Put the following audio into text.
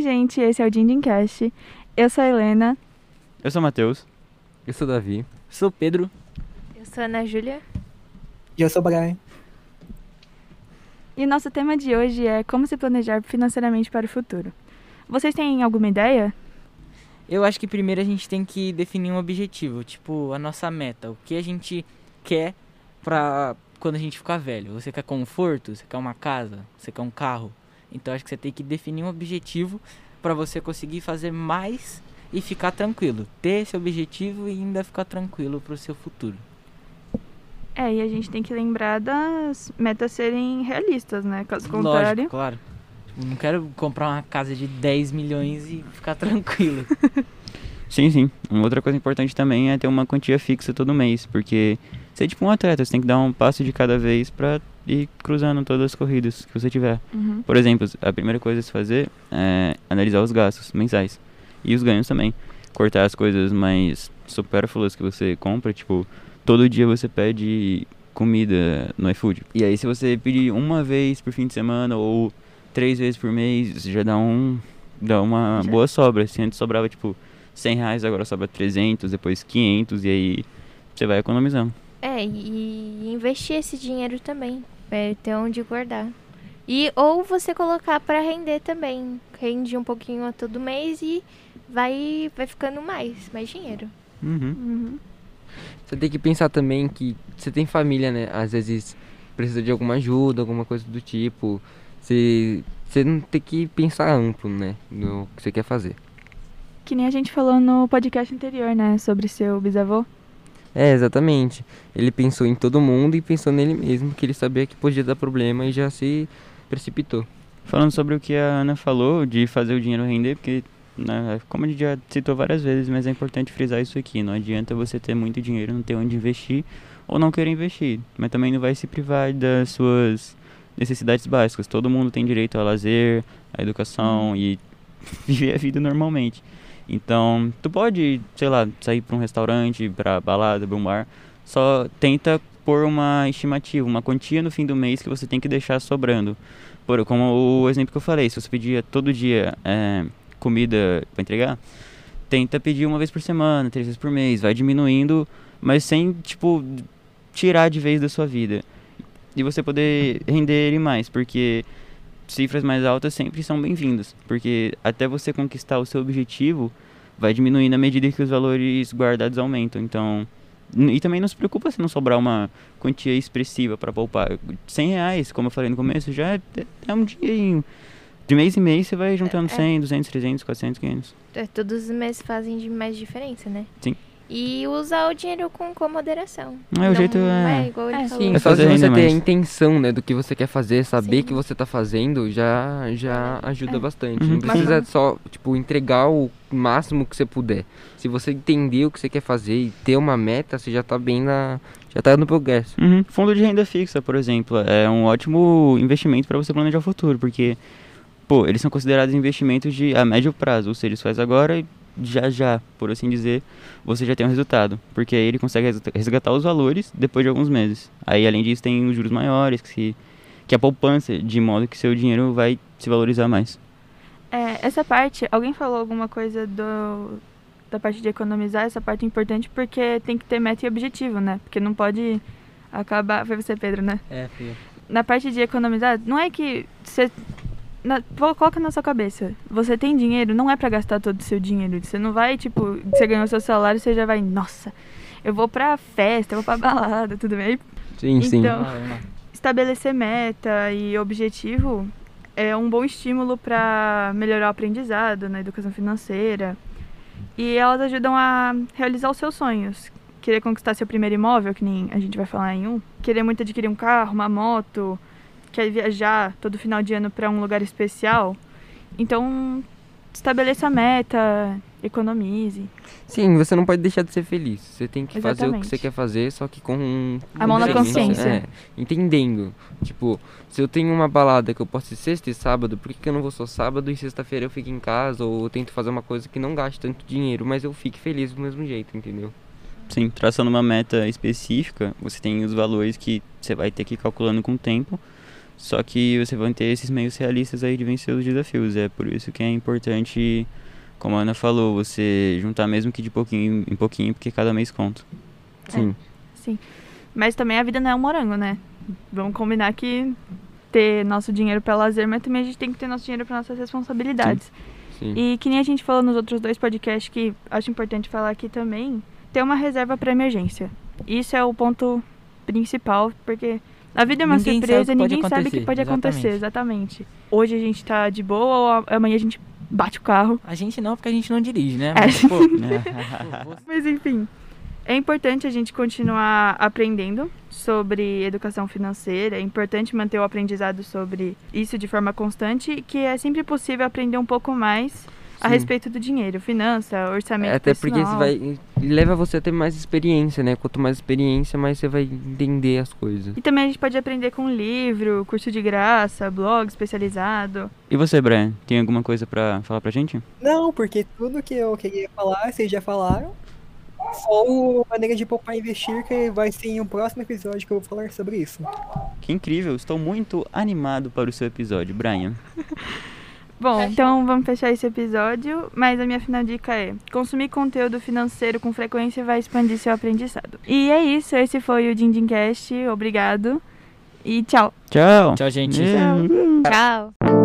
gente, esse é o Din Cast. Eu sou a Helena. Eu sou o Matheus. Eu sou o Davi. Sou o Pedro. Eu sou a Ana Júlia. E eu sou o Brian. E o nosso tema de hoje é como se planejar financeiramente para o futuro. Vocês têm alguma ideia? Eu acho que primeiro a gente tem que definir um objetivo, tipo a nossa meta, o que a gente quer pra quando a gente ficar velho. Você quer conforto? Você quer uma casa? Você quer um carro? Então acho que você tem que definir um objetivo para você conseguir fazer mais e ficar tranquilo. Ter esse objetivo e ainda ficar tranquilo para o seu futuro. É, e a gente tem que lembrar das metas serem realistas, né? Caso contrário. Lógico, claro. Tipo, não quero comprar uma casa de 10 milhões e ficar tranquilo. Sim, sim. Uma outra coisa importante também é ter uma quantia fixa todo mês, porque você é tipo um atleta, você tem que dar um passo de cada vez pra ir cruzando todas as corridas que você tiver. Uhum. Por exemplo, a primeira coisa a se fazer é analisar os gastos mensais e os ganhos também. Cortar as coisas mais supérfluas que você compra, tipo, todo dia você pede comida no iFood. E aí se você pedir uma vez por fim de semana ou três vezes por mês, já dá um dá uma Já. boa sobra. Se antes sobrava tipo 100 reais, agora sobra 300, depois 500 e aí você vai economizando. É, e investir esse dinheiro também, pra ter onde guardar. E ou você colocar pra render também. Rende um pouquinho a todo mês e vai vai ficando mais, mais dinheiro. Uhum. Uhum. Você tem que pensar também que você tem família, né? Às vezes precisa de alguma ajuda, alguma coisa do tipo. Você, você não tem que pensar amplo, né? No que você quer fazer. Que nem a gente falou no podcast anterior, né? Sobre seu bisavô. É, exatamente. Ele pensou em todo mundo e pensou nele mesmo, que ele sabia que podia dar problema e já se precipitou. Falando sobre o que a Ana falou, de fazer o dinheiro render, porque, né, como a gente já citou várias vezes, mas é importante frisar isso aqui. Não adianta você ter muito dinheiro, não ter onde investir, ou não querer investir. Mas também não vai se privar das suas necessidades básicas. Todo mundo tem direito ao lazer, à educação e viver a vida normalmente. Então, tu pode, sei lá, sair para um restaurante, para balada, para um bar, só tenta pôr uma estimativa, uma quantia no fim do mês que você tem que deixar sobrando. Por, como o exemplo que eu falei, se você pedia todo dia é, comida para entregar, tenta pedir uma vez por semana, três vezes por mês, vai diminuindo, mas sem, tipo, tirar de vez da sua vida. E você poder render ele mais, porque cifras mais altas sempre são bem-vindas, porque até você conquistar o seu objetivo, vai diminuindo à medida que os valores guardados aumentam. Então, e também não se preocupa se não sobrar uma quantia expressiva para poupar. 100 reais, como eu falei no começo, já é, é um dinheirinho. De mês em mês você vai juntando É. 100, 200, 300, 400, 500. É, Todos os meses fazem mais diferença, né? Sim. E usar o dinheiro com, com moderação. É, o jeito é- É, igual ele É, falou. Sim, É só você ter a mais. intenção, né, do que você quer fazer, saber Sim. que você tá fazendo, já, já ajuda É. bastante. Uhum. Não precisa só, tipo, entregar o máximo que você puder. Se você entender o que você quer fazer e ter uma meta, você já tá bem na... Já tá no progresso. Uhum. Fundo de renda fixa, por exemplo, é um ótimo investimento para você planejar o futuro, porque, pô, eles são considerados investimentos de a médio prazo, ou seja, você faz agora e já já, por assim dizer, você já tem um resultado, porque aí ele consegue resga- resgatar os valores depois de alguns meses. Aí, além disso, tem os juros maiores, que, se, que é a poupança, de modo que seu dinheiro vai se valorizar mais. É, essa parte, alguém falou alguma coisa do, da parte de economizar, essa parte é importante porque tem que ter meta e objetivo, né? Porque não pode acabar. Foi você, Pedro, né? É, filho. Na parte de economizar, não é que você. Na, coloca na sua cabeça. Você tem dinheiro, não é pra gastar todo o seu dinheiro. Você não vai, tipo, você ganhou seu salário, você já vai, nossa, eu vou pra festa, eu vou pra balada, tudo bem? Sim, sim. Então- Ah, é uma- estabelecer meta e objetivo é um bom estímulo para melhorar o aprendizado na educação financeira. E elas ajudam a realizar os seus sonhos. Querer conquistar seu primeiro imóvel, que nem a gente vai falar em um. Querer muito adquirir um carro, uma moto. Quer viajar todo final de ano para um lugar especial. Então, estabeleça a meta, economize. Sim, você não pode deixar de ser feliz. Você tem que fazer o que Exatamente. você quer fazer, só que com... A mão na consciência, consciência. É, entendendo. Tipo, se eu tenho uma balada que eu posso ir sexta e sábado, por que, que eu não vou só sábado e sexta-feira eu fico em casa? Ou eu tento fazer uma coisa que não gaste tanto dinheiro, mas eu fique feliz do mesmo jeito, entendeu? Sim, traçando uma meta específica, você tem os valores que você vai ter que ir calculando com o tempo Só que você vai ter esses meios realistas aí de vencer os desafios. É por isso que é importante, como a Ana falou, você juntar mesmo que de pouquinho em pouquinho, porque cada mês conta. Sim. Sim. Mas também a vida não é um morango, né? Vamos combinar que ter nosso dinheiro para lazer, mas também a gente tem que ter nosso dinheiro para nossas responsabilidades. Sim. E que nem a gente falou nos outros dois podcasts, que acho importante falar aqui também, ter uma reserva para emergência. Isso é o ponto principal, porque a vida é uma Ninguém sabe surpresa, pode ninguém sabe o que pode acontecer, exatamente. Hoje a gente tá de boa ou amanhã a gente bate o carro. A gente não, porque a gente não dirige, né? É. Mas, pô, Mas enfim, é importante a gente continuar aprendendo sobre educação financeira, é importante manter o aprendizado sobre isso de forma constante, que é sempre possível aprender um pouco mais a respeito do dinheiro, finança, orçamento É, Até porque pessoal. isso vai. leva você a ter mais experiência, né? Quanto mais experiência, mais você vai entender as coisas. E também a gente pode aprender com livro, curso de graça, blog especializado. E você, Brian, tem alguma coisa pra falar pra gente? Não, porque tudo que eu queria falar, vocês já falaram. Só o maneira de poupar e investir, que vai ser em um próximo episódio que eu vou falar sobre isso. Que incrível, estou muito animado para o seu episódio, Brian. Bom, então vamos fechar esse episódio, mas a minha final dica é: consumir conteúdo financeiro com frequência vai expandir seu aprendizado. E é isso, esse foi o Dindimcast, obrigado e tchau. Tchau. Tchau, gente. Yeah. Tchau.